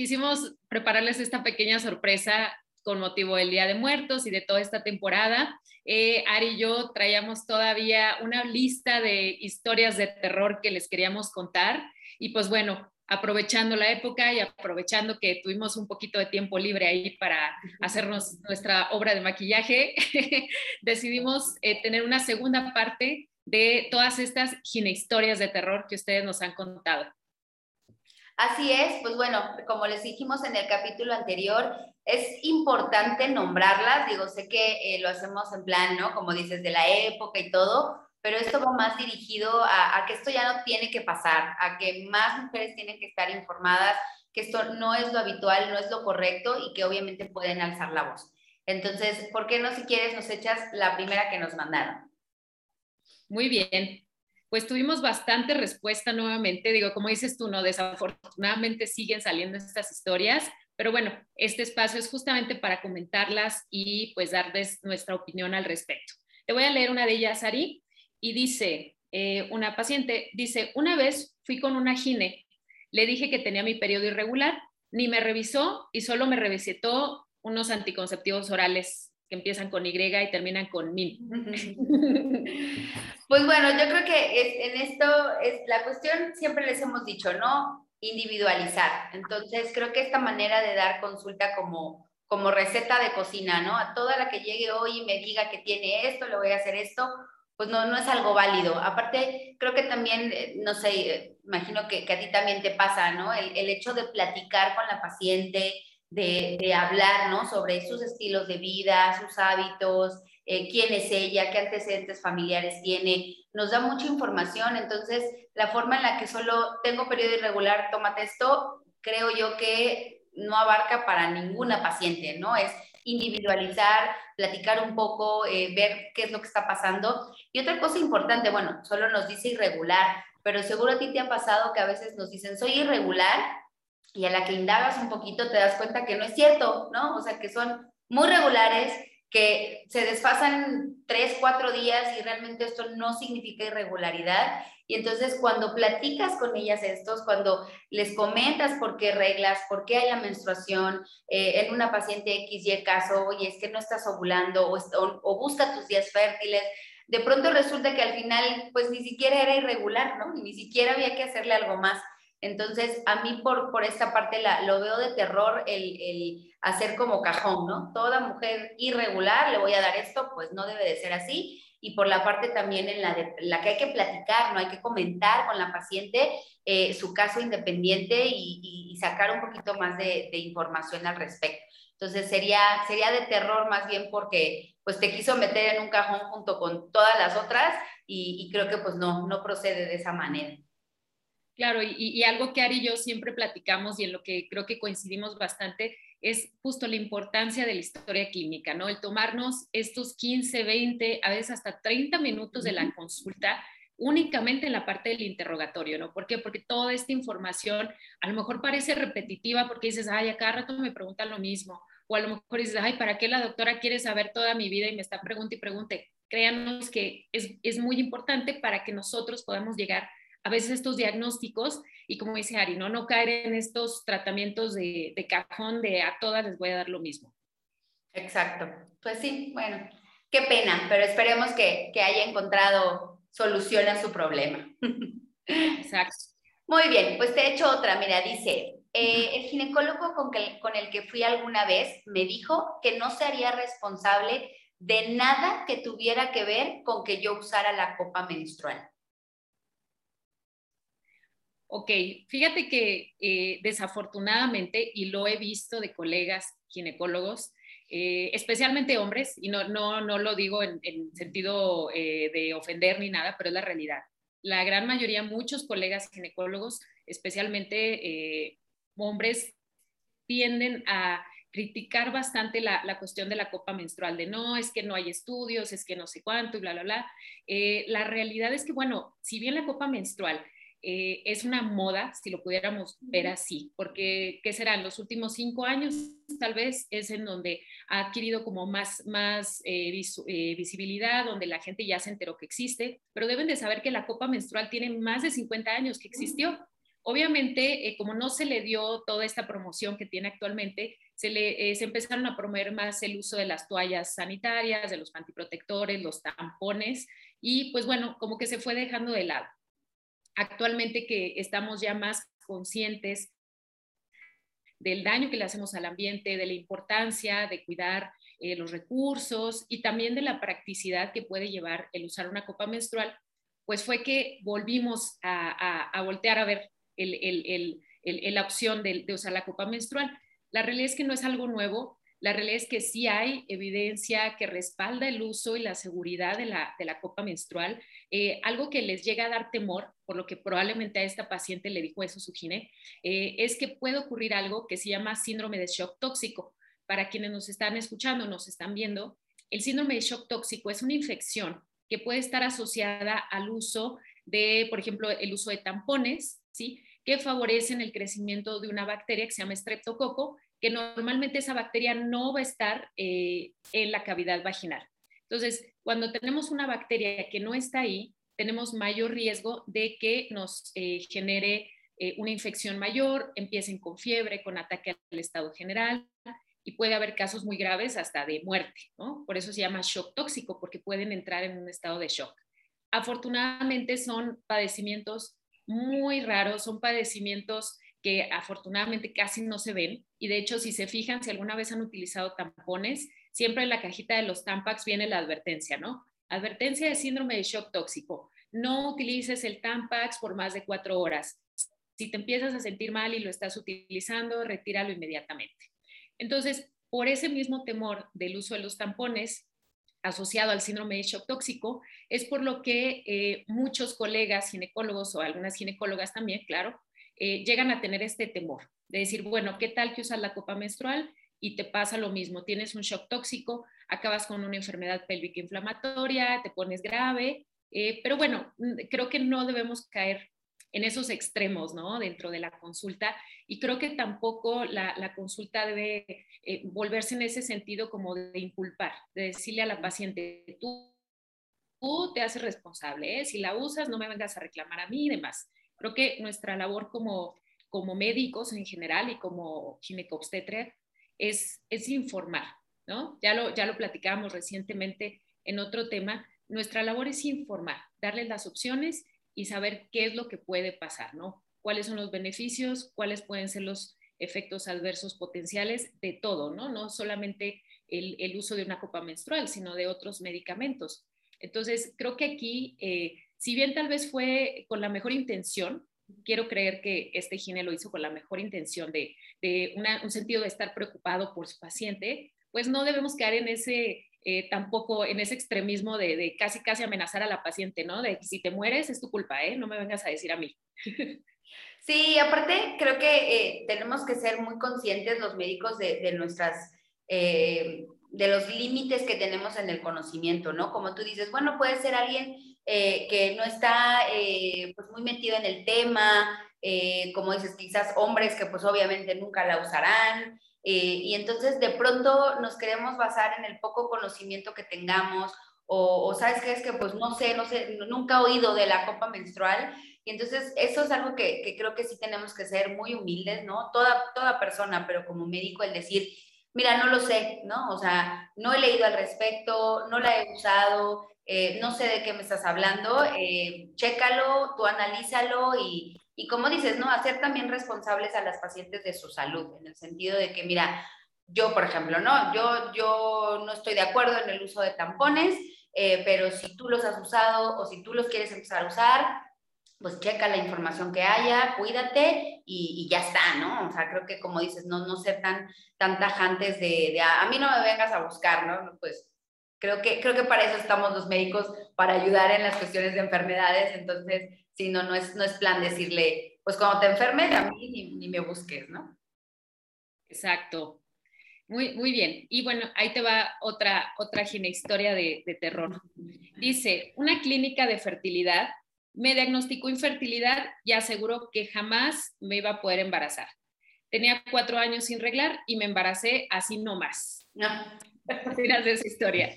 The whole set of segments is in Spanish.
quisimos prepararles esta pequeña sorpresa con motivo del Día de Muertos y de toda esta temporada. Eh, Ari y yo traíamos todavía una lista de historias de terror que les queríamos contar. Y pues bueno, aprovechando la época y aprovechando que tuvimos un poquito de tiempo libre ahí para hacernos nuestra obra de maquillaje, decidimos eh, tener una segunda parte de todas estas gine historias de terror que ustedes nos han contado. Así es, pues bueno, como les dijimos en el capítulo anterior, es importante nombrarlas, digo, sé que eh, lo hacemos en plan, ¿no? Como dices, de la época y todo, pero esto va más dirigido a, a, que esto ya no tiene que pasar, a que más mujeres tienen que estar informadas, que esto no es lo habitual, no es lo correcto y que obviamente pueden alzar la voz. Entonces, ¿por qué no si quieres nos echas la primera que nos mandaron? Muy bien pues tuvimos bastante respuesta nuevamente. Digo, como dices tú, no, desafortunadamente siguen saliendo estas historias, pero bueno, este espacio es justamente para comentarlas y pues darles nuestra opinión al respecto. Te voy a leer una de ellas, Ari, y dice, eh, una paciente, dice, una vez fui con una gine, le dije que tenía mi periodo irregular, ni me revisó y solo me revisitó unos anticonceptivos orales que empiezan con Y y terminan con min. Pues bueno, yo creo que en esto es la cuestión, siempre les hemos dicho, ¿no? Individualizar. Entonces, creo que esta manera de dar consulta como, como receta de cocina, ¿no? A toda la que llegue hoy y me diga que tiene esto, le voy a hacer esto, pues no, no es algo válido. Aparte, creo que también, eh, no sé, imagino que, que a ti también te pasa, ¿no? El hecho de platicar con la paciente, de, hablar ¿no? sobre sus estilos de vida, sus hábitos, eh, quién es ella, qué antecedentes familiares tiene, nos da mucha información. Entonces, la forma en la que solo tengo periodo irregular, tómate esto, creo yo que no abarca para ninguna paciente, ¿no? Es individualizar, platicar un poco, eh, ver qué es lo que está pasando. Y otra cosa importante, bueno, solo nos dice irregular, pero seguro a ti te ha pasado que a veces nos dicen, soy irregular, y a la que indagas un poquito te das cuenta que no es cierto, ¿no? O sea, que son muy regulares, que se desfasan tres, cuatro días y realmente esto no significa irregularidad. Y entonces cuando platicas con ellas estos, cuando les comentas por qué reglas, por qué hay la menstruación eh, en una paciente X y el caso, oye, es que no estás ovulando o, o, o busca tus días fértiles, de pronto resulta que al final pues ni siquiera era irregular, ¿no? Ni siquiera había que hacerle algo más. Entonces, a mí por, por esta parte la, lo veo de terror el, el, hacer como cajón, ¿no? Toda mujer irregular le voy a dar esto, pues no debe de ser así. Y por la parte también en la, de, la que hay que platicar, ¿no? Hay que comentar con la paciente eh, su caso independiente y, y, sacar un poquito más de, de, información al respecto. Entonces, sería, sería de terror más bien porque pues te quiso meter en un cajón junto con todas las otras y, y creo que pues no, no procede de esa manera. Claro, y, algo que Ari y yo siempre platicamos y en lo que creo que coincidimos bastante es justo la importancia de la historia clínica, ¿no? El tomarnos estos 15, 20, a veces hasta 30 minutos de la consulta únicamente en la parte del interrogatorio, ¿no? ¿Por qué? Porque toda esta información a lo mejor parece repetitiva porque dices, ay, a cada rato me preguntan lo mismo, o a lo mejor dices, ay, ¿para qué la doctora quiere saber toda mi vida y me está preguntando y pregunte? Créanos que es, es muy importante para que nosotros podamos llegar a veces estos diagnósticos y como dice Ari, no, no caer en estos tratamientos de, de cajón de a todas les voy a dar lo mismo. Exacto. Pues sí, bueno, qué pena, pero esperemos que, que haya encontrado solución a su problema. Exacto. Muy bien, pues te he hecho otra. Mira, dice, eh, el ginecólogo con, que, con el que fui alguna vez me dijo que no se haría responsable de nada que tuviera que ver con que yo usara la copa menstrual. Ok, fíjate que eh, desafortunadamente, y lo he visto de colegas ginecólogos, eh, especialmente hombres, y no, no, no lo digo en, en sentido eh, de ofender ni nada, pero es la realidad. La gran mayoría, muchos colegas ginecólogos, especialmente eh, hombres, tienden a criticar bastante la, la, cuestión de la copa menstrual, de no, es que no hay estudios, es que no sé cuánto y bla, bla, bla. Eh, la realidad es que, bueno, si bien la copa menstrual eh, es una moda, si lo pudiéramos ver así, porque, ¿qué será? En los últimos cinco años, tal vez, es en donde ha adquirido como más, más eh, visibilidad, donde la gente ya se enteró que existe, pero deben de saber que la copa menstrual tiene más de 50 años que existió. Obviamente, eh, como no se le dio toda esta promoción que tiene actualmente, se, le, eh, se empezaron a promover más el uso de las toallas sanitarias, de los antiprotectores, los tampones, y pues bueno, como que se fue dejando de lado. Actualmente que estamos ya más conscientes del daño que le hacemos al ambiente, de la importancia de cuidar eh, los recursos y también de la practicidad que puede llevar el usar una copa menstrual, pues fue que volvimos a, a voltear a ver la opción de, usar la copa menstrual. La realidad es que no es algo nuevo, la realidad es que sí hay evidencia que respalda el uso y la seguridad de la, copa menstrual. Eh, algo que les llega a dar temor, por lo que probablemente a esta paciente le dijo eso su gine, eh, es que puede ocurrir algo que se llama síndrome de shock tóxico. Para quienes nos están escuchando, nos están viendo, el síndrome de shock tóxico es una infección que puede estar asociada al uso de, por ejemplo, el uso de tampones, ¿sí? que favorecen el crecimiento de una bacteria que se llama streptococo, que normalmente esa bacteria no va a estar eh, en la cavidad vaginal. Entonces, cuando tenemos una bacteria que no está ahí, tenemos mayor riesgo de que nos eh, genere eh, una infección mayor, empiecen con fiebre, con ataque al estado general y puede haber casos muy graves hasta de muerte. Por eso se llama shock tóxico, porque pueden entrar en un estado de shock. Afortunadamente son padecimientos muy raros, son padecimientos que afortunadamente casi no se ven. Y de hecho, si se fijan, si alguna vez han utilizado tampones, siempre en la cajita de los Tampax viene la advertencia, ¿no? Advertencia de síndrome de shock tóxico. No utilices el Tampax por más de cuatro horas. Si te empiezas a sentir mal y lo estás utilizando, retíralo inmediatamente. Entonces, por ese mismo temor del uso de los tampones, asociado al síndrome de shock tóxico, es por lo que eh, muchos colegas ginecólogos o algunas ginecólogas también, claro, eh, llegan a tener este temor de decir, bueno, ¿qué tal que usas la copa menstrual y te pasa lo mismo? Tienes un shock tóxico, acabas con una enfermedad pélvica inflamatoria, te pones grave, eh, pero bueno, creo que no debemos caer en esos extremos, ¿no? Dentro de la consulta. Y creo que tampoco la, consulta debe eh, volverse en ese sentido como de inculpar, de decirle a la paciente, tú, tú te haces responsable, si la usas no me vengas a reclamar a mí y demás. Creo que nuestra labor como, como médicos en general y como ginecobstetra es, es informar, ¿no? Ya lo, ya lo platicábamos recientemente en otro tema. Nuestra labor es informar, darles las opciones y saber qué es lo que puede pasar, ¿no? Cuáles son los beneficios, cuáles pueden ser los efectos adversos potenciales de todo, ¿no? No solamente el, uso de una copa menstrual, sino de otros medicamentos. Entonces, creo que aquí, eh, si bien tal vez fue con la mejor intención, quiero creer que este gine lo hizo con la mejor intención de, un sentido de estar preocupado por su paciente, pues no debemos caer en ese eh, tampoco en ese extremismo de, casi casi amenazar a la paciente, ¿no? De si te mueres es tu culpa, ¿eh? No me vengas a decir a mí. Sí, aparte creo que eh, tenemos que ser muy conscientes los médicos de, nuestras, eh, de los límites que tenemos en el conocimiento, ¿no? Como tú dices, bueno, puede ser alguien que no está pues muy metido en el tema, como dices, quizás hombres que pues obviamente nunca la usarán, eh, y entonces de pronto nos queremos basar en el poco conocimiento que tengamos o, sabes qué es que pues no sé, no sé, nunca he oído de la copa menstrual. Y entonces eso es algo que, que, creo que sí tenemos que ser muy humildes, ¿no? Toda, toda persona, pero como médico el decir, mira, no lo sé, ¿no? O sea, no he leído al respecto, no la he usado, eh, no sé de qué me estás hablando, eh, chécalo, tú analízalo y, y como dices, ¿no? Hacer también responsables a las pacientes de su salud, en el sentido de que, mira, yo, por ejemplo, ¿no? Yo, yo no estoy de acuerdo en el uso de tampones, eh, pero si tú los has usado o si tú los quieres empezar a usar, pues checa la información que haya, cuídate y, ya está, ¿no? O sea, creo que como dices, no, no ser tan, tan tajantes de, de, a mí no me vengas a buscar, ¿no? Pues creo que, creo que para eso estamos los médicos, para ayudar en las cuestiones de enfermedades, entonces Sí, no, no es, no es plan decirle, pues cuando te enfermes, a mí ni, me busques, ¿no? Exacto. Muy, muy bien. Y bueno, ahí te va otra, otra historia de, de terror. Dice, una clínica de fertilidad me diagnosticó infertilidad y aseguró que jamás me iba a poder embarazar. Tenía cuatro años sin reglar y me embaracé así nomás. No. ¿Qué de esa historia?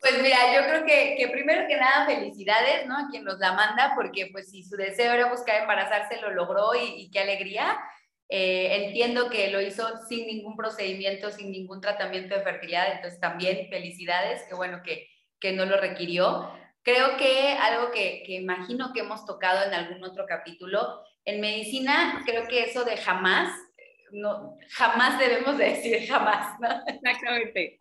Pues mira, yo creo que, que, primero que nada felicidades, ¿no? A quien nos la manda, porque pues si su deseo era buscar embarazarse, lo logró y, y qué alegría. Eh, entiendo que lo hizo sin ningún procedimiento, sin ningún tratamiento de fertilidad, entonces también felicidades, qué bueno que, que no lo requirió. Creo que algo que, que, imagino que hemos tocado en algún otro capítulo, en medicina creo que eso de jamás, no, jamás debemos de decir jamás, ¿no? Exactamente.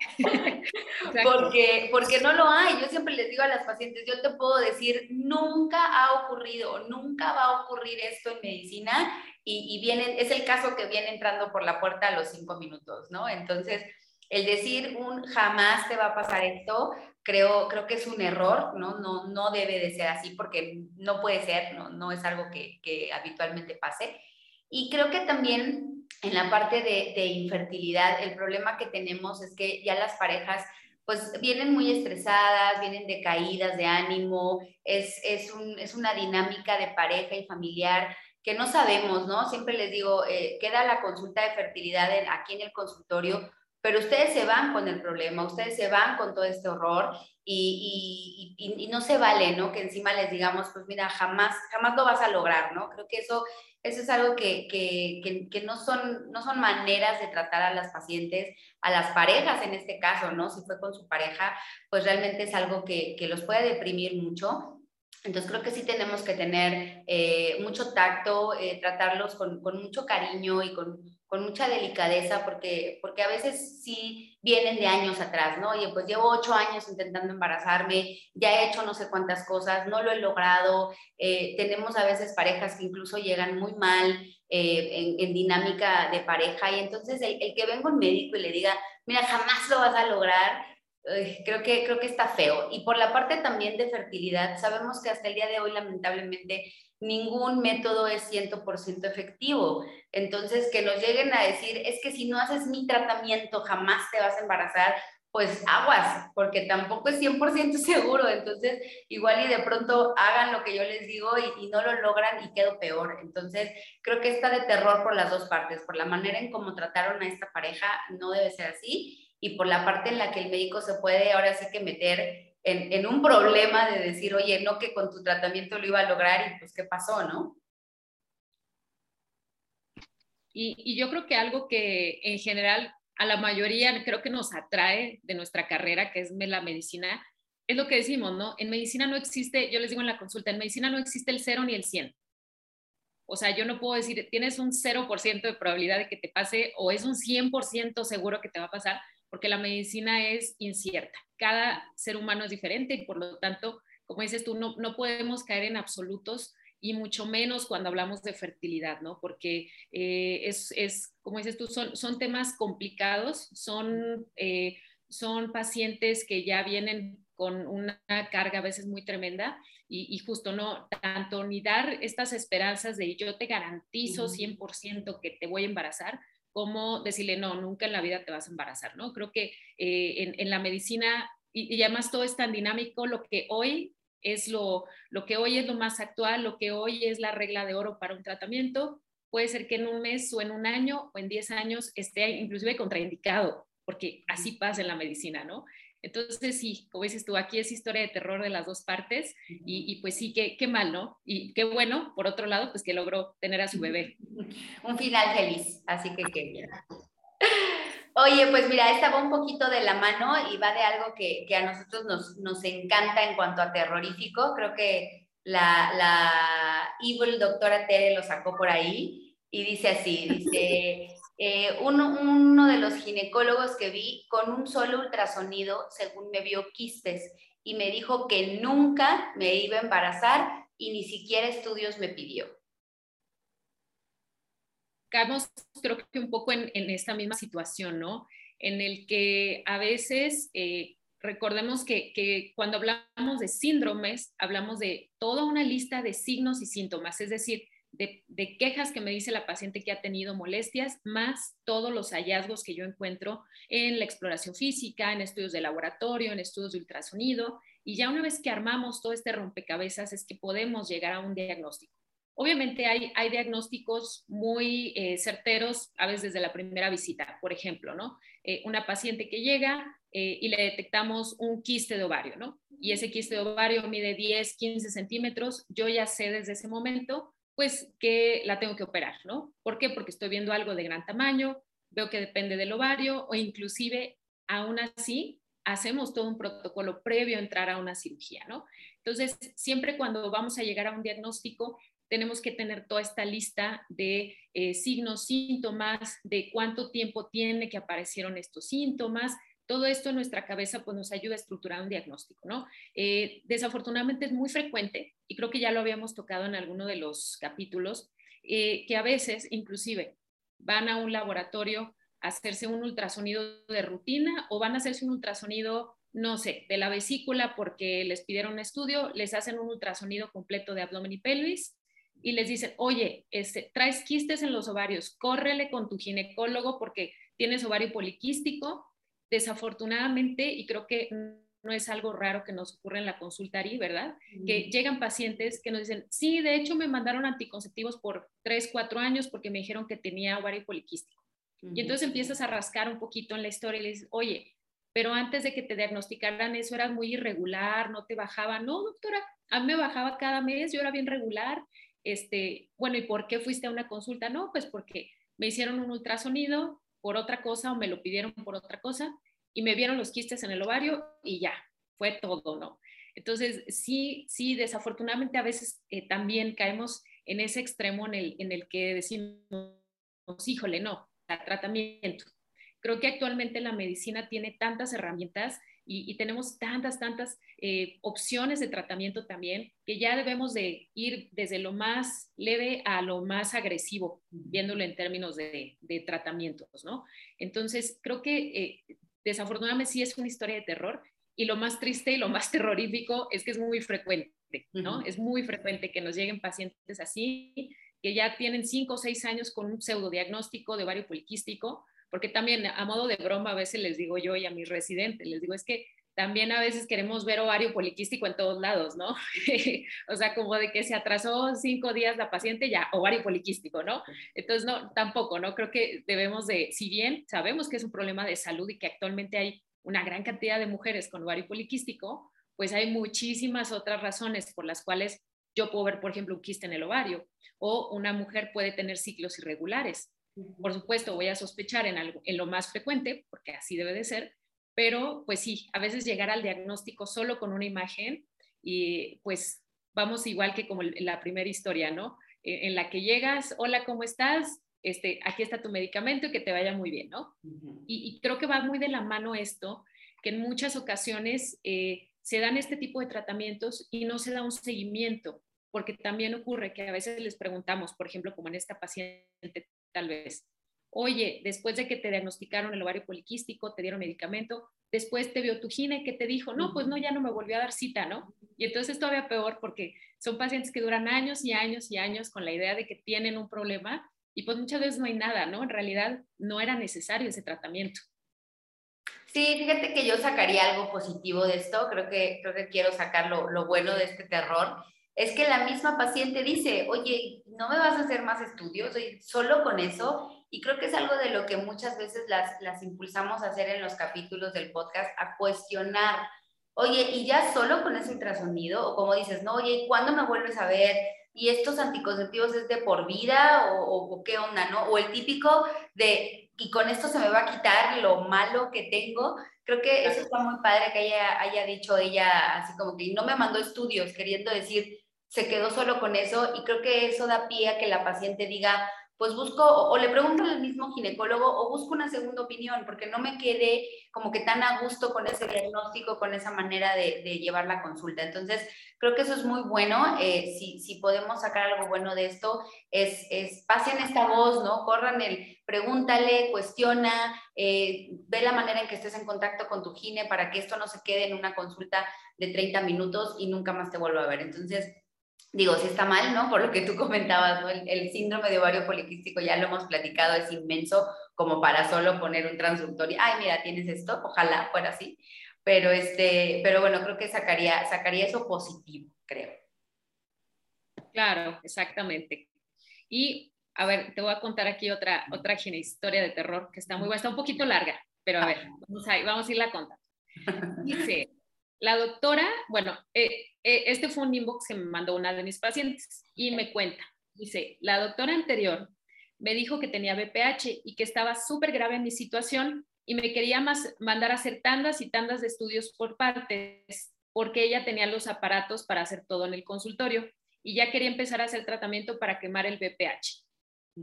porque, porque no lo hay. Yo siempre les digo a las pacientes, yo te puedo decir, nunca ha ocurrido, nunca va a ocurrir esto en medicina y, vienen, es el caso que viene entrando por la puerta a los cinco minutos, ¿no? Entonces, el decir un jamás te va a pasar esto, creo, creo que es un error, ¿no? No, no debe de ser así porque no puede ser, no, no es algo que, que habitualmente pase. Y creo que también en la parte de, de, infertilidad, el problema que tenemos es que ya las parejas pues vienen muy estresadas, vienen decaídas de ánimo, es, es, un, es una dinámica de pareja y familiar que no sabemos, ¿no? Siempre les digo, eh, queda la consulta de fertilidad aquí en el consultorio, pero ustedes se van con el problema, ustedes se van con todo este horror y, y, y, no se vale, ¿no? Que encima les digamos, pues mira, jamás, jamás lo vas a lograr, ¿no? Creo que eso, eso es algo que, que, que, no, son, no son maneras de tratar a las pacientes, a las parejas en este caso, ¿no? Si fue con su pareja, pues realmente es algo que, que los puede deprimir mucho entonces creo que sí tenemos que tener eh, mucho tacto, eh, tratarlos con, con, mucho cariño y con, con, mucha delicadeza, porque, porque a veces sí vienen de años atrás, ¿no? Oye, pues llevo ocho años intentando embarazarme, ya he hecho no sé cuántas cosas, no lo he logrado. Eh, tenemos a veces parejas que incluso llegan muy mal en, en, dinámica de pareja y entonces el, el que venga un médico y le diga, mira, jamás lo vas a lograr, creo que, creo que está feo. Y por la parte también de fertilidad, sabemos que hasta el día de hoy, lamentablemente, ningún método es 100% efectivo. Entonces, que nos lleguen a decir, es que si no haces mi tratamiento, jamás te vas a embarazar, pues aguas, porque tampoco es 100% seguro. Entonces, igual y de pronto hagan lo que yo les digo y, y, no lo logran y quedo peor. Entonces, creo que está de terror por las dos partes, por la manera en cómo trataron a esta pareja, no debe ser así y por la parte en la que el médico se puede ahora sí que meter en, en, un problema de decir, oye, no que con tu tratamiento lo iba a lograr y pues qué pasó, ¿no? Y, y yo creo que algo que en general a la mayoría creo que nos atrae de nuestra carrera, que es la medicina, es lo que decimos, ¿no? En medicina no existe, yo les digo en la consulta, en medicina no existe el cero ni el 100. O sea, yo no puedo decir, tienes un 0% de probabilidad de que te pase o es un 100% seguro que te va a pasar, porque la medicina es incierta. Cada ser humano es diferente y por lo tanto, como dices tú, no, no podemos caer en absolutos y mucho menos cuando hablamos de fertilidad, ¿no? Porque eh, es, es, como dices tú, son, son temas complicados, son, eh, son pacientes que ya vienen con una carga a veces muy tremenda y, y, justo no tanto ni dar estas esperanzas de yo te garantizo 100% que te voy a embarazar, como decirle, no, nunca en la vida te vas a embarazar, ¿no? Creo que eh, en, la medicina, y, además todo es tan dinámico, lo que hoy es lo, lo que hoy es lo más actual, lo que hoy es la regla de oro para un tratamiento, puede ser que en un mes o en un año o en 10 años esté inclusive contraindicado, porque así pasa en la medicina, ¿no? Entonces, sí, como dices tú, aquí es historia de terror de las dos partes y, pues sí, qué, qué mal, ¿no? Y qué bueno, por otro lado, pues que logró tener a su bebé. Un final feliz, así que qué Oye, pues mira, esta va un poquito de la mano y va de algo que, que a nosotros nos, nos, encanta en cuanto a terrorífico. Creo que la, la evil doctora Tere lo sacó por ahí y dice así, dice, eh, uno, de los ginecólogos que vi con un solo ultrasonido, según me vio quistes, y me dijo que nunca me iba a embarazar y ni siquiera estudios me pidió. Estamos, creo que un poco en, esta misma situación, ¿no? En el que a veces, eh, recordemos que, que cuando hablamos de síndromes, hablamos de toda una lista de signos y síntomas, es decir, de, quejas que me dice la paciente que ha tenido molestias, más todos los hallazgos que yo encuentro en la exploración física, en estudios de laboratorio, en estudios de ultrasonido. Y ya una vez que armamos todo este rompecabezas es que podemos llegar a un diagnóstico. Obviamente hay, hay diagnósticos muy eh, certeros a veces desde la primera visita, por ejemplo, ¿no? Eh, una paciente que llega eh, y le detectamos un quiste de ovario, ¿no? Y ese quiste de ovario mide 10, 15 centímetros, yo ya sé desde ese momento, pues, que la tengo que operar, ¿no? ¿Por qué? Porque estoy viendo algo de gran tamaño, veo que depende del ovario o inclusive, aún así, hacemos todo un protocolo previo a entrar a una cirugía, ¿no? Entonces, siempre cuando vamos a llegar a un diagnóstico, tenemos que tener toda esta lista de eh, signos, síntomas, de cuánto tiempo tiene que aparecieron estos síntomas. Todo esto en nuestra cabeza pues, nos ayuda a estructurar un diagnóstico, ¿no? Eh, desafortunadamente es muy frecuente, y creo que ya lo habíamos tocado en alguno de los capítulos, eh, que a veces inclusive van a un laboratorio a hacerse un ultrasonido de rutina o van a hacerse un ultrasonido no sé, de la vesícula porque les pidieron un estudio, les hacen un ultrasonido completo de abdomen y pelvis y les dicen, oye, este, traes quistes en los ovarios, córrele con tu ginecólogo porque tienes ovario poliquístico. Desafortunadamente, y creo que no es algo raro que nos ocurra en la consulta ¿verdad? Que llegan pacientes que nos dicen, sí, de hecho me mandaron anticonceptivos por 3, 4 años porque me dijeron que tenía ovario poliquístico. Y entonces empiezas a rascar un poquito en la historia y le dices, oye, pero antes de que te diagnosticaran eso era muy irregular, no te bajaba. No, doctora, a mí me bajaba cada mes, yo era bien regular este, bueno, ¿y por qué fuiste a una consulta? No, pues porque me hicieron un ultrasonido por otra cosa o me lo pidieron por otra cosa y me vieron los quistes en el ovario y ya, fue todo, ¿no? Entonces, sí, sí, desafortunadamente a veces eh, también caemos en ese extremo en el, en el que decimos, híjole, no, tratamiento. Creo que actualmente la medicina tiene tantas herramientas y, tenemos tantas, tantas eh, opciones de tratamiento también que ya debemos de ir desde lo más leve a lo más agresivo, viéndolo en términos de, tratamientos, ¿no? Entonces, creo que eh, desafortunadamente sí es una historia de terror y lo más triste y lo más terrorífico es que es muy frecuente, ¿no? Es muy frecuente que nos lleguen pacientes así, que ya tienen cinco o seis años con un pseudodiagnóstico de ovario poliquístico, porque también a modo de broma a veces les digo yo y a mis residentes, les digo, es que también a veces queremos ver ovario poliquístico en todos lados, ¿no? o sea, como de que se atrasó cinco días la paciente, ya, ovario poliquístico, ¿no? Entonces, no, tampoco, ¿no? Creo que debemos de, si bien sabemos que es un problema de salud y que actualmente hay una gran cantidad de mujeres con ovario poliquístico, pues hay muchísimas otras razones por las cuales yo puedo ver, por ejemplo, un quiste en el ovario o una mujer puede tener ciclos irregulares. Por supuesto, voy a sospechar en, algo, en lo más frecuente, porque así debe de ser, pero pues sí, a veces llegar al diagnóstico solo con una imagen y pues vamos igual que como la primera historia, ¿no? E, en la que llegas, hola, ¿cómo estás? Este, aquí está tu medicamento y que te vaya muy bien, ¿no? y, creo que va muy de la mano esto, que en muchas ocasiones eh, se dan este tipo de tratamientos y no se da un seguimiento, porque también ocurre que a veces les preguntamos, por ejemplo, como en esta paciente tal vez. Oye, después de que te diagnosticaron el ovario poliquístico, te dieron medicamento, después te vio tu gine, ¿qué te dijo? No, pues no, ya no me volvió a dar cita, ¿no? Y entonces es todavía peor porque son pacientes que duran años y años y años con la idea de que tienen un problema y pues muchas veces no hay nada, ¿no? En realidad no era necesario ese tratamiento. Sí, fíjate que yo sacaría algo positivo de esto, creo que, creo que quiero sacar lo, lo bueno de este terror es que la misma paciente dice, oye, no me vas a hacer más estudios, solo con eso. Y creo que es algo de lo que muchas veces las, las impulsamos a hacer en los capítulos del podcast, a cuestionar, oye, y ya solo con ese ultrasonido, o como dices, no, oye, ¿cuándo me vuelves a ver? ¿Y estos anticonceptivos es de por vida o, qué onda, no? O el típico de, y con esto se me va a quitar lo malo que tengo. Creo que eso está muy padre que haya, haya dicho ella, así como que no me mandó estudios, queriendo decir, se quedó solo con eso y creo que eso da pie a que la paciente diga, pues busco o, le pregunto al mismo ginecólogo o busco una segunda opinión porque no me quedé como que tan a gusto con ese diagnóstico, con esa manera de, llevar la consulta. Entonces, creo que eso es muy bueno. Eh, si, si, podemos sacar algo bueno de esto, es, es, pasen esta voz, ¿no? Corran el, pregúntale, cuestiona, eh, ve la manera en que estés en contacto con tu gine para que esto no se quede en una consulta de 30 minutos y nunca más te vuelva a ver. Entonces, digo, si está mal, ¿no? Por lo que tú comentabas, ¿no? El, síndrome de ovario poliquístico, ya lo hemos platicado, es inmenso como para solo poner un transductor y, ay, mira, tienes esto, ojalá fuera así, pero, este, pero bueno, creo que sacaría, sacaría eso positivo, creo. Claro, exactamente. Y, a ver, te voy a contar aquí otra, otra historia de terror que está muy buena, está un poquito larga, pero a ver, vamos a, vamos a irla contando. Dice, la doctora, bueno, eh, eh, este fue un inbox que me mandó una de mis pacientes y me cuenta, dice, la doctora anterior me dijo que tenía BPH y que estaba súper grave en mi situación y me quería más, mandar a hacer tandas y tandas de estudios por partes porque ella tenía los aparatos para hacer todo en el consultorio y ya quería empezar a hacer tratamiento para quemar el BPH.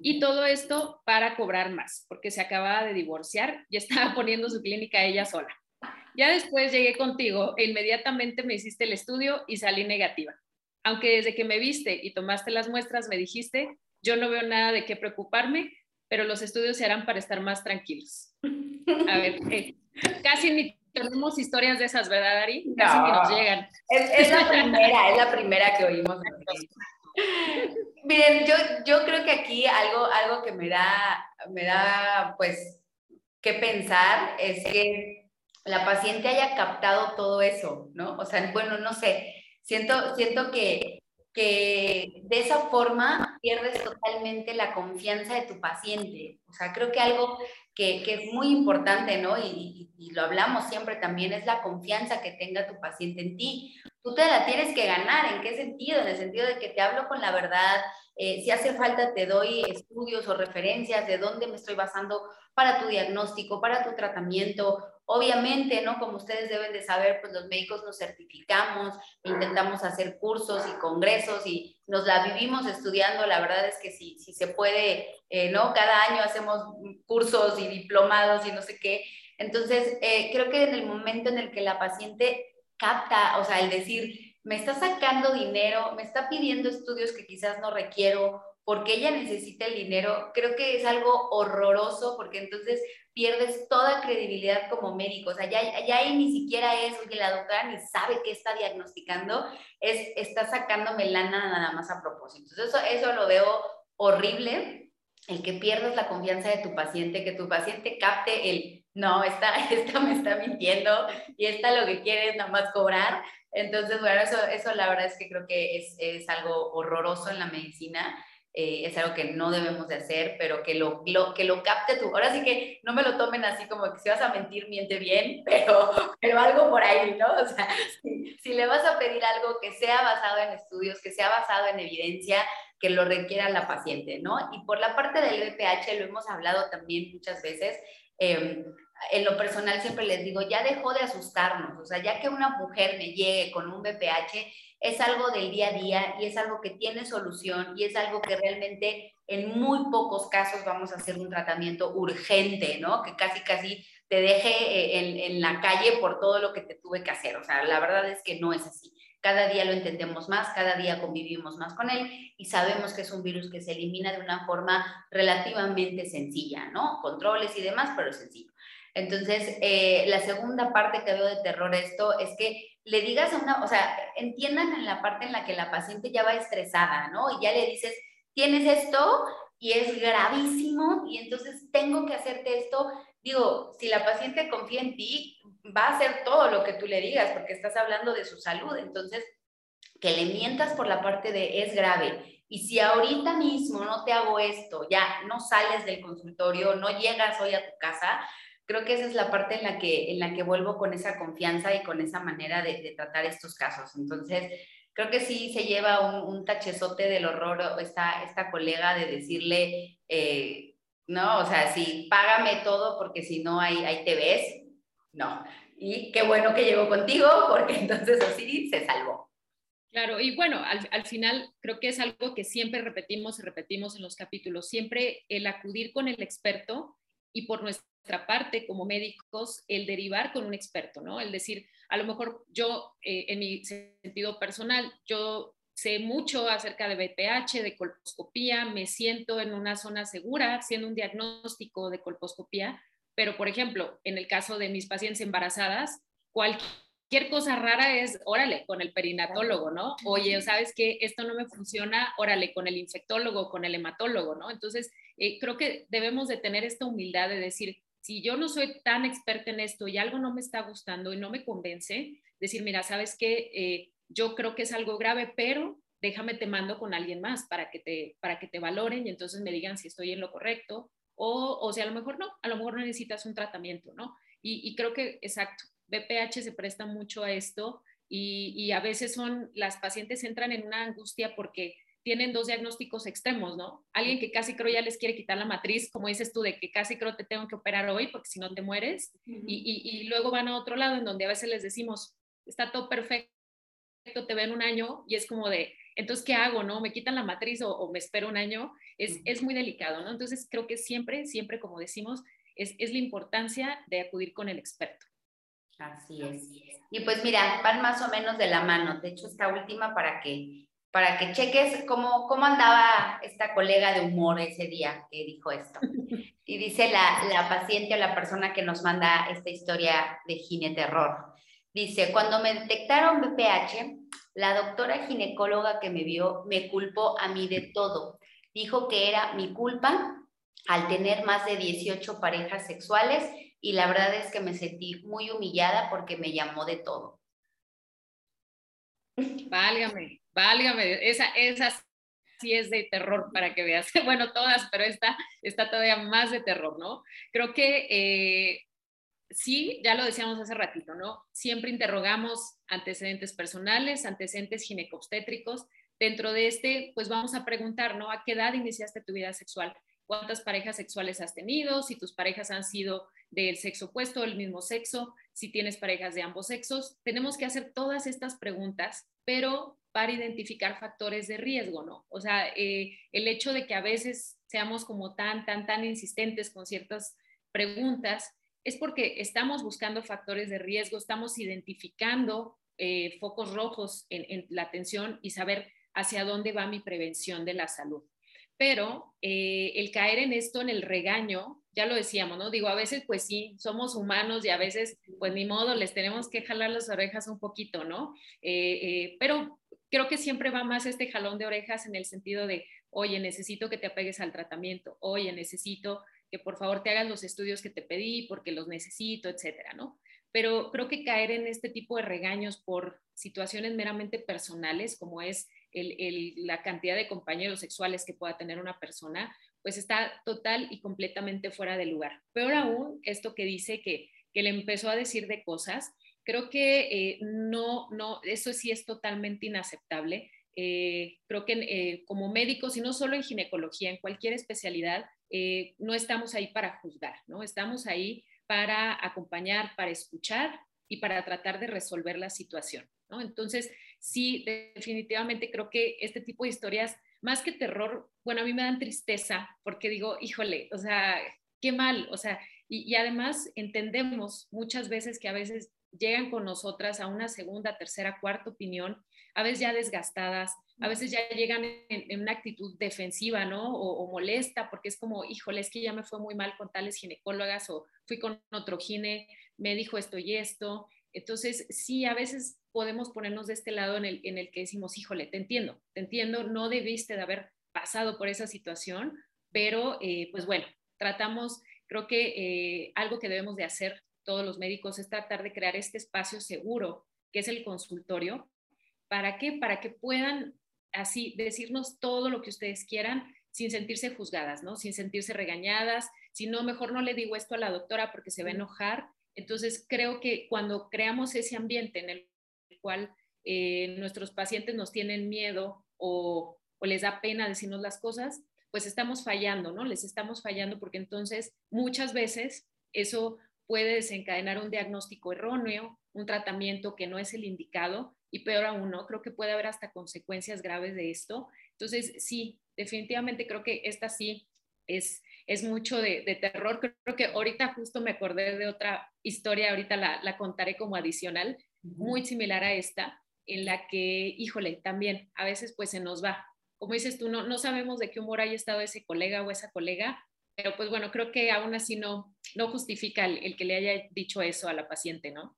Y todo esto para cobrar más, porque se acababa de divorciar y estaba poniendo su clínica ella sola. Ya después llegué contigo e inmediatamente me hiciste el estudio y salí negativa. Aunque desde que me viste y tomaste las muestras me dijiste, yo no veo nada de qué preocuparme, pero los estudios se harán para estar más tranquilos. A ver, eh, casi ni tenemos historias de esas, ¿verdad, Ari? Casi ni nos llegan. Es, la primera, es la primera que oímos. Miren, yo, yo creo que aquí algo, algo que me da, me da, pues, que pensar es que la paciente haya captado todo eso, ¿no? O sea, bueno, no sé, siento, siento que, que de esa forma pierdes totalmente la confianza de tu paciente. O sea, creo que algo que, que es muy importante, ¿no? Y, y, lo hablamos siempre también, es la confianza que tenga tu paciente en ti. Tú te la tienes que ganar, ¿en qué sentido? En el sentido de que te hablo con la verdad, eh, si hace falta te doy estudios o referencias de dónde me estoy basando para tu diagnóstico, para tu tratamiento. Obviamente, ¿no? Como ustedes deben de saber, pues los médicos nos certificamos, intentamos hacer cursos y congresos y nos la vivimos estudiando. La verdad es que si, si se puede, eh, ¿no? Cada año hacemos cursos y diplomados y no sé qué. Entonces, eh, creo que en el momento en el que la paciente capta, o sea, el decir, me está sacando dinero, me está pidiendo estudios que quizás no requiero, porque ella necesita el dinero, creo que es algo horroroso porque entonces pierdes toda credibilidad como médico. O sea, ya, ya ahí ni siquiera es, oye, la doctora ni sabe qué está diagnosticando, es, está sacándome lana nada más a propósito. Entonces, eso, eso lo veo horrible, el que pierdas la confianza de tu paciente, que tu paciente capte el, no, esta, esta me está mintiendo y esta lo que quiere es nada más cobrar. Entonces, bueno, eso, eso la verdad es que creo que es, es algo horroroso en la medicina. Eh, es algo que no debemos de hacer, pero que lo, lo, que lo capte tú. Ahora sí que no me lo tomen así como que si vas a mentir, miente bien, pero, pero algo por ahí, ¿no? O sea, si, le vas a pedir algo que sea basado en estudios, que sea basado en evidencia, que lo requiera la paciente, ¿no? Y por la parte del VPH lo hemos hablado también muchas veces. Eh, en lo personal siempre les digo, ya dejó de asustarnos, o sea, ya que una mujer me llegue con un BPH, es algo del día a día y es algo que tiene solución y es algo que realmente en muy pocos casos vamos a hacer un tratamiento urgente, ¿no? Que casi, casi te deje eh, en, en la calle por todo lo que te tuve que hacer. O sea, la verdad es que no es así. Cada día lo entendemos más, cada día convivimos más con él y sabemos que es un virus que se elimina de una forma relativamente sencilla, ¿no? Controles y demás, pero sencillo. Entonces, eh, la segunda parte que veo de terror esto es que le digas a una, o sea, entiendan en la parte en la que la paciente ya va estresada, ¿no? Y ya le dices, tienes esto y es gravísimo y entonces tengo que hacerte esto. Digo, si la paciente confía en ti, va a hacer todo lo que tú le digas porque estás hablando de su salud. Entonces, que le mientas por la parte de es grave. Y si ahorita mismo no te hago esto, ya no sales del consultorio, no llegas hoy a tu casa, creo que esa es la parte en la que, en la que vuelvo con esa confianza y con esa manera de, tratar estos casos. Entonces, creo que sí se lleva un, tachezote del horror esta, esta colega de decirle, eh, no, o sea, sí, págame todo porque si no, ahí, ahí te ves. No. Y qué bueno que llegó contigo porque entonces así se salvó. Claro, y bueno, al, al, final creo que es algo que siempre repetimos y repetimos en los capítulos, siempre el acudir con el experto y por nuestra parte como médicos el derivar con un experto, ¿no? El decir, a lo mejor yo, eh, en mi sentido personal, yo sé mucho acerca de BPH, de colposcopía, me siento en una zona segura haciendo un diagnóstico de colposcopía, pero por ejemplo, en el caso de mis pacientes embarazadas, cualquier cualquier cosa rara es, órale, con el perinatólogo, ¿no? Oye, ¿sabes qué? Esto no me funciona, órale, con el infectólogo, con el hematólogo, ¿no? Entonces, eh, creo que debemos de tener esta humildad de decir, si yo no soy tan experta en esto y algo no me está gustando y no me convence, decir, mira, ¿sabes qué? Eh, yo creo que es algo grave, pero déjame te mando con alguien más para que te, para que te valoren y entonces me digan si estoy en lo correcto o, o si a lo mejor no, a lo mejor no necesitas un tratamiento, ¿no? Y, y creo que, exacto, BPH se presta mucho a esto y, y, a veces son, las pacientes entran en una angustia porque tienen dos diagnósticos extremos, ¿no? Alguien que casi creo ya les quiere quitar la matriz, como dices tú, de que casi creo te tengo que operar hoy porque si no te mueres, y, y, y, luego van a otro lado en donde a veces les decimos, está todo perfecto, te ven un año y es como de, entonces, ¿qué hago? ¿No? ¿Me quitan la matriz o, o me espero un año? Es, es, muy delicado, ¿no? Entonces, creo que siempre, siempre, como decimos, es, es la importancia de acudir con el experto. Así es. Y pues mira, van más o menos de la mano. De hecho, esta última para que, para que cheques cómo, cómo andaba esta colega de humor ese día que dijo esto. Y dice la, la paciente o la persona que nos manda esta historia de gineterror. Dice, cuando me detectaron BPH, la doctora ginecóloga que me vio me culpó a mí de todo. Dijo que era mi culpa al tener más de 18 parejas sexuales y la verdad es que me sentí muy humillada porque me llamó de todo. Válgame, válgame, esa, esa sí es de terror para que veas. Bueno, todas, pero esta está todavía más de terror, ¿no? Creo que eh, sí, ya lo decíamos hace ratito, ¿no? Siempre interrogamos antecedentes personales, antecedentes ginecobstétricos. Dentro de este, pues vamos a preguntar, ¿no? ¿A qué edad iniciaste tu vida sexual? ¿Cuántas parejas sexuales has tenido? Si tus parejas han sido del sexo opuesto, del mismo sexo, si tienes parejas de ambos sexos. Tenemos que hacer todas estas preguntas, pero para identificar factores de riesgo, ¿no? O sea, eh, el hecho de que a veces seamos como tan, tan, tan insistentes con ciertas preguntas es porque estamos buscando factores de riesgo, estamos identificando eh, focos rojos en, la atención y saber hacia dónde va mi prevención de la salud. Pero eh, el caer en esto, en el regaño, ya lo decíamos, ¿no? Digo, a veces pues sí, somos humanos y a veces pues ni modo, les tenemos que jalar las orejas un poquito, ¿no? Eh, eh, pero creo que siempre va más este jalón de orejas en el sentido de, oye, necesito que te apegues al tratamiento, oye, necesito que por favor te hagas los estudios que te pedí porque los necesito, etcétera, ¿no? Pero creo que caer en este tipo de regaños por situaciones meramente personales, como es el, el, la cantidad de compañeros sexuales que pueda tener una persona, pues está total y completamente fuera de lugar. Peor aún, esto que dice que, que le empezó a decir de cosas, creo que eh, no, no, eso sí es totalmente inaceptable. Eh, creo que eh, como médicos, y no solo en ginecología, en cualquier especialidad, eh, no estamos ahí para juzgar, ¿no? Estamos ahí para acompañar, para escuchar y para tratar de resolver la situación, ¿no? Entonces, sí, definitivamente creo que este tipo de historias, más que terror, bueno, a mí me dan tristeza porque digo, híjole, o sea, qué mal, o sea, y, y además entendemos muchas veces que a veces llegan con nosotras a una segunda, tercera, cuarta opinión, a veces ya desgastadas, a veces ya llegan en, en una actitud defensiva, ¿no? O, o, molesta, porque es como, híjole, es que ya me fue muy mal con tales ginecólogas o fui con otro gine, me dijo esto y esto. Entonces, sí, a veces podemos ponernos de este lado en el, en el que decimos, híjole, te entiendo, te entiendo, no debiste de haber pasado por esa situación, pero eh, pues bueno, tratamos, creo que eh, algo que debemos de hacer todos los médicos es tratar de crear este espacio seguro, que es el consultorio. ¿Para qué? Para que puedan así decirnos todo lo que ustedes quieran sin sentirse juzgadas, ¿no? Sin sentirse regañadas, si no, mejor no le digo esto a la doctora porque se va a enojar. Entonces, creo que cuando creamos ese ambiente en el cual eh, nuestros pacientes nos tienen miedo o, o les da pena decirnos las cosas, pues estamos fallando, ¿no? Les estamos fallando porque entonces muchas veces eso puede desencadenar un diagnóstico erróneo, un tratamiento que no es el indicado y peor aún, ¿no? Creo que puede haber hasta consecuencias graves de esto. Entonces, sí, definitivamente creo que esta sí es, es mucho de, de terror. Creo que ahorita justo me acordé de otra historia, ahorita la, la contaré como adicional, muy similar a esta, en la que, híjole, también a veces pues se nos va. Como dices tú, no, no sabemos de qué humor haya estado ese colega o esa colega, pero pues bueno, creo que aún así no, no justifica el, el, que le haya dicho eso a la paciente, ¿no?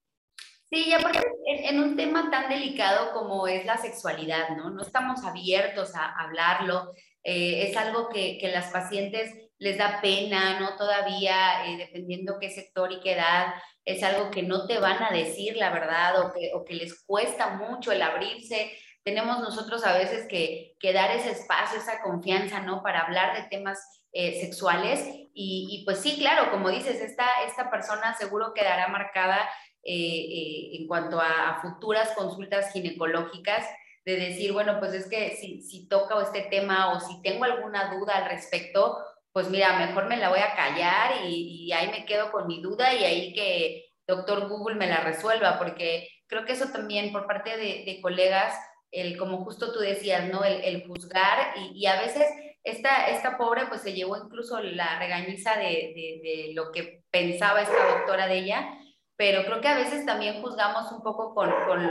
Sí, y aparte en, un tema tan delicado como es la sexualidad, ¿no? No estamos abiertos a hablarlo. Eh, es algo que, que, las pacientes les da pena, ¿no? Todavía, eh, dependiendo qué sector y qué edad, es algo que no te van a decir la verdad o que, o que les cuesta mucho el abrirse. Tenemos nosotros a veces que, que dar ese espacio, esa confianza, ¿no? Para hablar de temas eh, sexuales. Y, pues sí, claro, como dices, esta, esta persona seguro quedará marcada eh, eh, en cuanto a, futuras consultas ginecológicas, de decir, bueno, pues es que si, si toca este tema o si tengo alguna duda al respecto, pues mira, mejor me la voy a callar y, ahí me quedo con mi duda y ahí que doctor Google me la resuelva, porque creo que eso también por parte de, colegas, el, como justo tú decías, ¿no? El, juzgar y, a veces esta, esta pobre pues se llevó incluso la regañiza de, de, lo que pensaba esta doctora de ella, pero creo que a veces también juzgamos un poco con, con,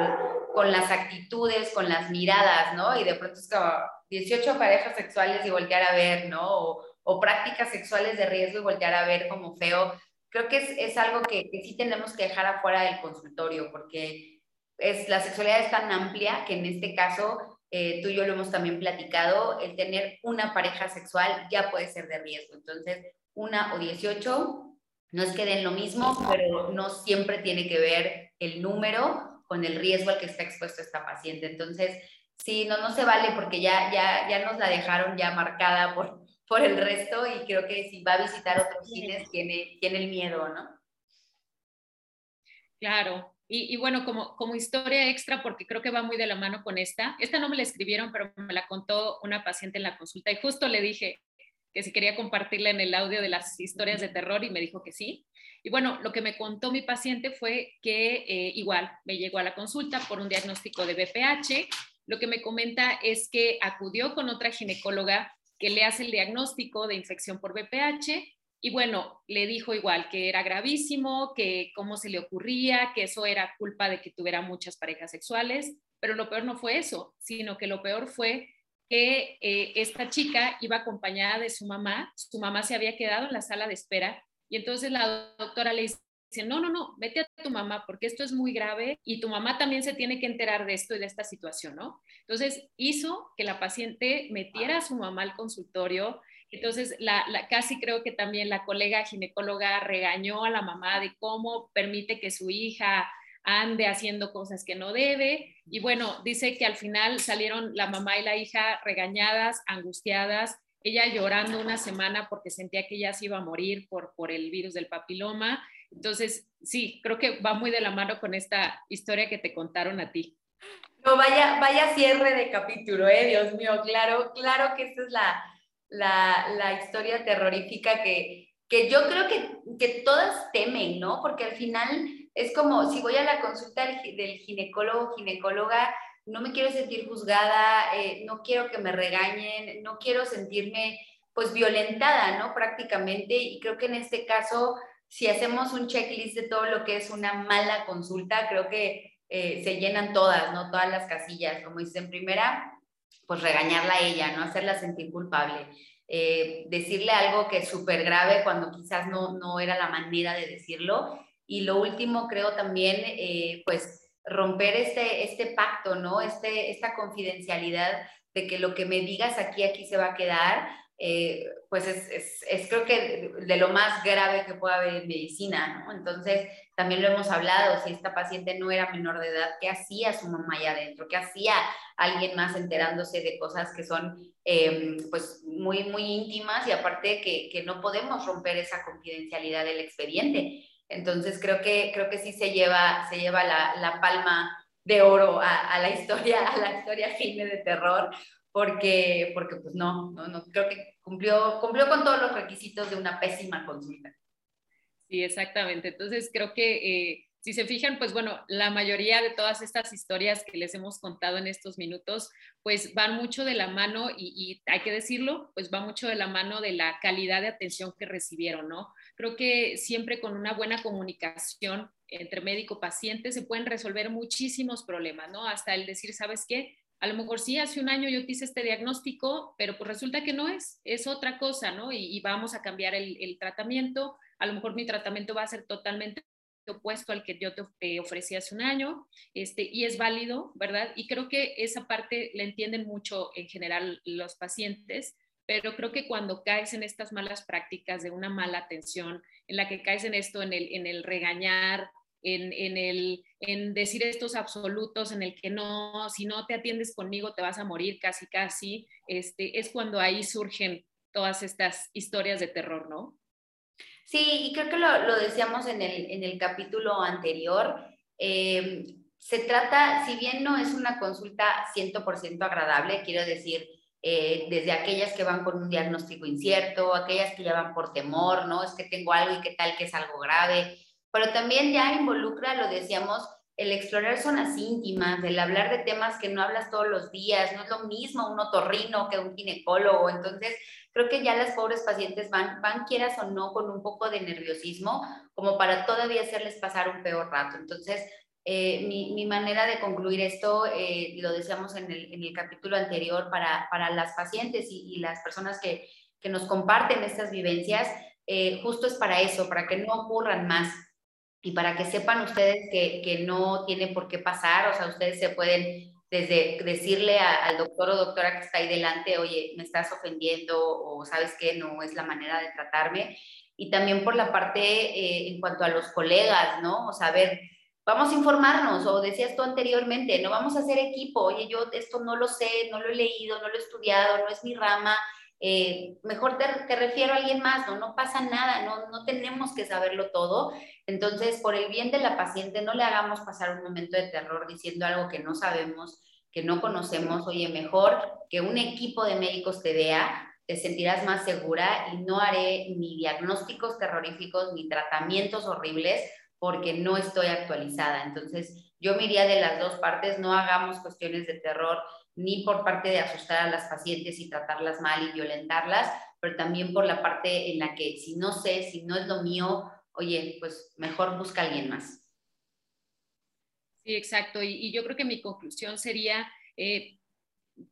con las actitudes, con las miradas, ¿no? Y de pronto es como 18 parejas sexuales y voltear a ver, ¿no? O prácticas sexuales de riesgo y voltear a ver como feo. Creo que es, es algo que, sí tenemos que dejar afuera del consultorio, porque es, la sexualidad es tan amplia que en este caso eh, tú y yo lo hemos también platicado, el tener una pareja sexual ya puede ser de riesgo. Entonces, una o 18 no es que den lo mismo, pero no siempre tiene que ver el número con el riesgo al que está expuesto esta paciente. Entonces, sí, no, no se vale porque ya, ya, ya nos la dejaron ya marcada por, por el resto y creo que si va a visitar otros cines tiene, tiene el miedo, ¿no? Claro, y, bueno, como, como historia extra, porque creo que va muy de la mano con esta, esta no me la escribieron, pero me la contó una paciente en la consulta y justo le dije que si quería compartirla en el audio de las historias de terror y me dijo que sí. Y bueno, lo que me contó mi paciente fue que eh, igual me llegó a la consulta por un diagnóstico de BPH. Lo que me comenta es que acudió con otra ginecóloga que le hace el diagnóstico de infección por BPH y bueno, le dijo igual que era gravísimo, que cómo se le ocurría, que eso era culpa de que tuviera muchas parejas sexuales, pero lo peor no fue eso, sino que lo peor fue que eh, esta chica iba acompañada de su mamá, su mamá se había quedado en la sala de espera y entonces la doctora le dice, no, no, no, vete a tu mamá porque esto es muy grave y tu mamá también se tiene que enterar de esto y de esta situación, ¿no? Entonces hizo que la paciente metiera a su mamá al consultorio, entonces, la, casi creo que también la colega ginecóloga regañó a la mamá de cómo permite que su hija ande haciendo cosas que no debe. Y bueno, dice que al final salieron la mamá y la hija regañadas, angustiadas, ella llorando una semana porque sentía que ella se iba a morir por, por el virus del papiloma. Entonces, sí, creo que va muy de la mano con esta historia que te contaron a ti. No, vaya, vaya cierre de capítulo, ¿eh? Dios mío, claro, claro que esta es la, la, historia terrorífica que, que yo creo que, que, todas temen, ¿no? Porque al final es como si voy a la consulta del, ginecólogo, ginecóloga, no me quiero sentir juzgada, eh, no quiero que me regañen, no quiero sentirme pues violentada, ¿no? Prácticamente, y creo que en este caso, si hacemos un checklist de todo lo que es una mala consulta, creo que eh, se llenan todas, ¿no? Todas las casillas, como dice en primera, pues regañarla a ella, ¿no? Hacerla sentir culpable. Eh, decirle algo que es súper grave cuando quizás no, no era la manera de decirlo. Y lo último, creo también, eh, pues romper este, este pacto, ¿no? Este, esta confidencialidad de que lo que me digas aquí, aquí se va a quedar, eh, pues es, es, creo que de lo más grave que puede haber en medicina, ¿no? Entonces, también lo hemos hablado, si esta paciente no era menor de edad, ¿qué hacía su mamá allá adentro? ¿Qué hacía alguien más enterándose de cosas que son em, pues muy, muy íntimas y aparte que, que, no podemos romper esa confidencialidad del expediente? Entonces, creo que, creo que sí se lleva, se lleva la, la palma de oro a, a, la historia, a la historia cine de terror, porque, porque pues no, no, no, creo que cumplió, cumplió con todos los requisitos de una pésima consulta. Sí, exactamente. Entonces creo que eh, si se fijan, pues bueno, la mayoría de todas estas historias que les hemos contado en estos minutos, pues van mucho de la mano y, y hay que decirlo, pues va mucho de la mano de la calidad de atención que recibieron, ¿no? Creo que siempre con una buena comunicación entre médico-paciente se pueden resolver muchísimos problemas, ¿no? Hasta el decir, ¿sabes qué? A lo mejor sí, hace un año yo te hice este diagnóstico, pero pues resulta que no es, es otra cosa, ¿no? Y, vamos a cambiar el, tratamiento, a lo mejor mi tratamiento va a ser totalmente opuesto al que yo te ofrecí hace un año, este, y es válido, ¿verdad? Y creo que esa parte la entienden mucho en general los pacientes, pero creo que cuando caes en estas malas prácticas de una mala atención, en la que caes en esto, en el regañar, en, en, el, en decir estos absolutos, en el que no, si no te atiendes conmigo te vas a morir casi, casi, este, es cuando ahí surgen todas estas historias de terror, ¿no? Sí, y creo que lo, lo decíamos en el, en el capítulo anterior. Eh, se trata, si bien no es una consulta 100% agradable, quiero decir, eh, desde aquellas que van con un diagnóstico incierto, aquellas que ya van por temor, ¿no? Es que tengo algo y qué tal que es algo grave, pero también ya involucra, lo decíamos, el explorar zonas íntimas, el hablar de temas que no hablas todos los días, no es lo mismo un otorrino que un ginecólogo, entonces creo que ya las pobres pacientes van, van quieras o no con un poco de nerviosismo, como para todavía hacerles pasar un peor rato. Entonces, eh, mi, manera de concluir esto, eh, lo decíamos en el, en el, capítulo anterior, para, para las pacientes y, las personas que, que, nos comparten estas vivencias, eh, justo es para eso, para que no ocurran más y para que sepan ustedes que, que, no tiene por qué pasar, o sea, ustedes se pueden desde decirle al doctor o doctora que está ahí delante, oye, me estás ofendiendo o sabes que no es la manera de tratarme. Y también por la parte en cuanto a los colegas, ¿no? O sea, ver, vamos a informarnos, o decías tú anteriormente, no vamos a hacer equipo, oye, yo esto no lo sé, no lo he leído, no lo he estudiado, no es mi rama, eh, mejor te, refiero a alguien más, no, no pasa nada, no, no tenemos que saberlo todo. Entonces, por el bien de la paciente, no le hagamos pasar un momento de terror diciendo algo que no sabemos, que no conocemos, oye, mejor que un equipo de médicos te vea, te sentirás más segura y no haré ni diagnósticos terroríficos ni tratamientos horribles porque no estoy actualizada. Entonces, yo me iría de las dos partes, no hagamos cuestiones de terror ni por parte de asustar a las pacientes y tratarlas mal y violentarlas, pero también por la parte en la que si no sé, si no es lo mío, oye, pues mejor busca a alguien más. Sí, exacto. Y, yo creo que mi conclusión sería, eh,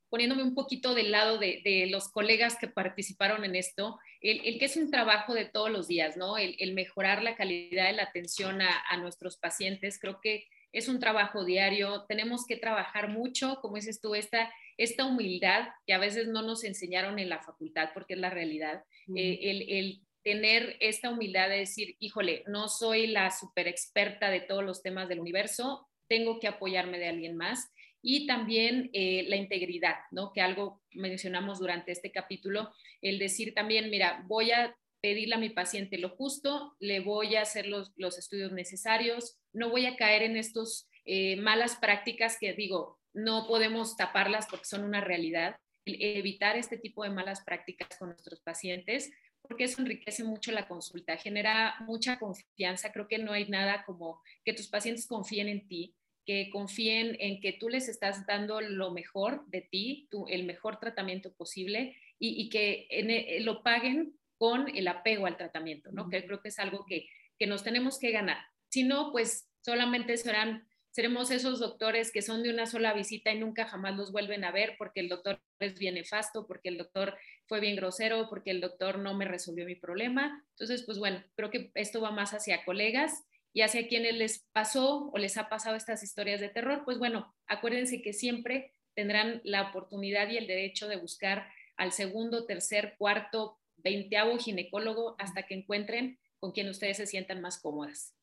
poniéndome un poquito del lado de, los colegas que participaron en esto, el, que es un trabajo de todos los días, ¿no? El, mejorar la calidad de la atención a, nuestros pacientes, creo que es un trabajo diario, tenemos que trabajar mucho, como dices tú, esta, esta humildad que a veces no nos enseñaron en la facultad, porque es la realidad, eh, el, el tener esta humildad de decir, híjole, no soy la super experta de todos los temas del universo, tengo que apoyarme de alguien más y también eh, la integridad, ¿no? Que algo mencionamos durante este capítulo, el decir también, mira, voy a pedirle a mi paciente lo justo, le voy a hacer los, los estudios necesarios, no voy a caer en estas eh, malas prácticas que digo, no podemos taparlas porque son una realidad, evitar este tipo de malas prácticas con nuestros pacientes, porque eso enriquece mucho la consulta, genera mucha confianza, creo que no hay nada como que tus pacientes confíen en ti, que confíen en que tú les estás dando lo mejor de ti, el mejor tratamiento posible y, que e, lo paguen con el apego al tratamiento, ¿no? Que creo que es algo que, que nos tenemos que ganar. Si no, pues solamente serán, seremos esos doctores que son de una sola visita y nunca jamás los vuelven a ver porque el doctor es bien nefasto, porque el doctor fue bien grosero, porque el doctor no me resolvió mi problema. Entonces, pues bueno, creo que esto va más hacia colegas y hacia quienes les pasó o les ha pasado estas historias de terror, pues bueno, acuérdense que siempre tendrán la oportunidad y el derecho de buscar al segundo, tercer, cuarto, veinteavo ginecólogo hasta que encuentren con quien ustedes se sientan más cómodas.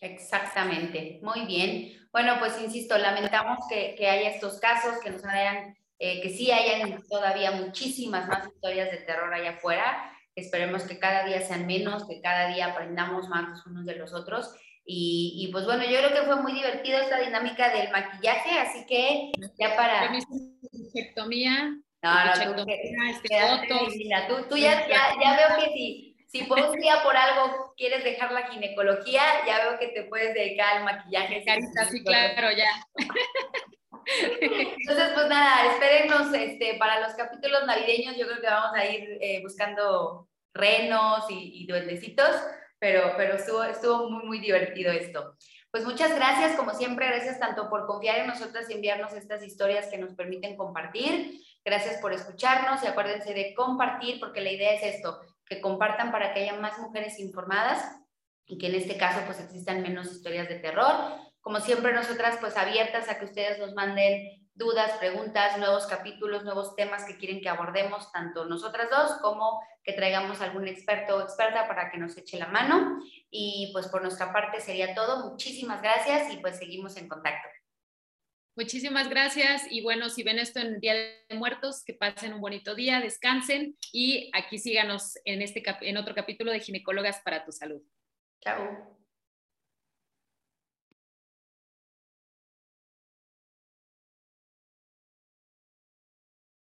Exactamente, muy bien. Bueno, pues insisto, lamentamos que, haya estos casos, que nos hayan, eh, que sí hayan todavía muchísimas más historias de terror allá afuera. Esperemos que cada día sean menos, que cada día aprendamos más unos de los otros. Y, pues bueno, yo creo que fue muy divertido esta dinámica del maquillaje, así que ya para... Bichectomía. No, no, tú, tú, tú ya, ya, ya, veo que si, si por un día por algo quieres dejar la ginecología, ya veo que te puedes dedicar al maquillaje. sí, claro, ya. Entonces, pues nada, espérennos este, para los capítulos navideños. Yo creo que vamos a ir eh, buscando renos y, duendecitos, pero, pero estuvo, estuvo muy, muy divertido esto. Pues muchas gracias, como siempre, gracias tanto por confiar en nosotras y enviarnos estas historias que nos permiten compartir. Gracias por escucharnos y acuérdense de compartir, porque la idea es esto, que compartan para que haya más mujeres informadas y que en este caso pues existan menos historias de terror. Como siempre nosotras pues abiertas a que ustedes nos manden dudas, preguntas, nuevos capítulos, nuevos temas que quieren que abordemos, tanto nosotras dos como que traigamos algún experto o experta para que nos eche la mano. Y pues por nuestra parte sería todo. Muchísimas gracias y pues seguimos en contacto. Muchísimas gracias y bueno, si ven esto en Día de Muertos, que pasen un bonito día, descansen y aquí síganos en, este, en otro capítulo de Ginecólogas para tu Salud. Chao.